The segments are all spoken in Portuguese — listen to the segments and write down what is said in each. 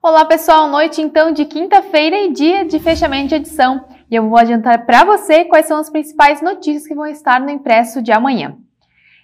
Olá pessoal, noite então de quinta-feira e dia de fechamento de edição. E eu vou adiantar para você quais são as principais notícias que vão estar no impresso de amanhã.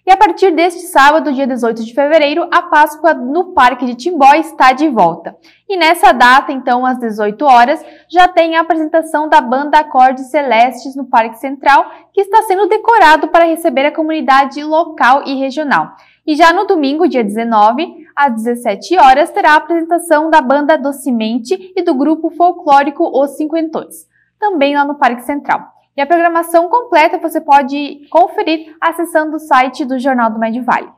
E a partir deste sábado, dia 18 de fevereiro, a Páscoa no Parque de Timbó está de volta. E nessa data, então, às 18 horas, já tem a apresentação da banda Acordes Celestes no Parque Central, que está sendo decorado para receber a comunidade local e regional. E já no domingo, dia 19, às 17 horas, terá a apresentação da banda Docimente e do grupo folclórico Os Cinquentões, também lá no Parque Central. E a programação completa você pode conferir acessando o site do Jornal do Médio Vale.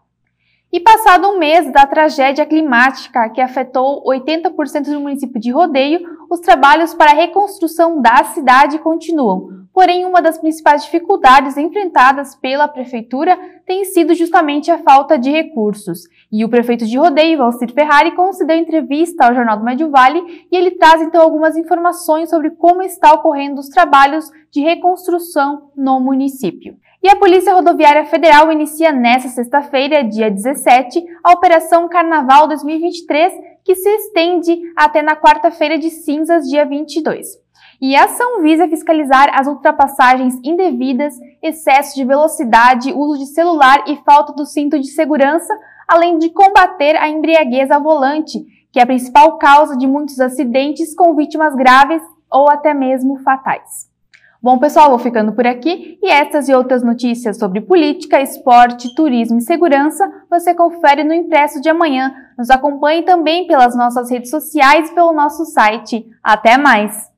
E passado um mês da tragédia climática que afetou 80% do município de Rodeio, os trabalhos para a reconstrução da cidade continuam, Porém, uma das principais dificuldades enfrentadas pela prefeitura tem sido justamente a falta de recursos. E o prefeito de Rodeio, Valcir Ferrari, concedeu entrevista ao Jornal do Médio Vale e ele traz então algumas informações sobre como está ocorrendo os trabalhos de reconstrução no município. E a Polícia Rodoviária Federal inicia nesta sexta-feira, dia 17, a Operação Carnaval 2023, que se estende até na quarta-feira de cinzas, dia 22. E a ação visa fiscalizar as ultrapassagens indevidas, excesso de velocidade, uso de celular e falta do cinto de segurança, além de combater a embriaguez ao volante, que é a principal causa de muitos acidentes com vítimas graves ou até mesmo fatais. Bom, pessoal, vou ficando por aqui e estas e outras notícias sobre política, esporte, turismo e segurança você confere no impresso de amanhã. Nos acompanhe também pelas nossas redes sociais e pelo nosso site. Até mais!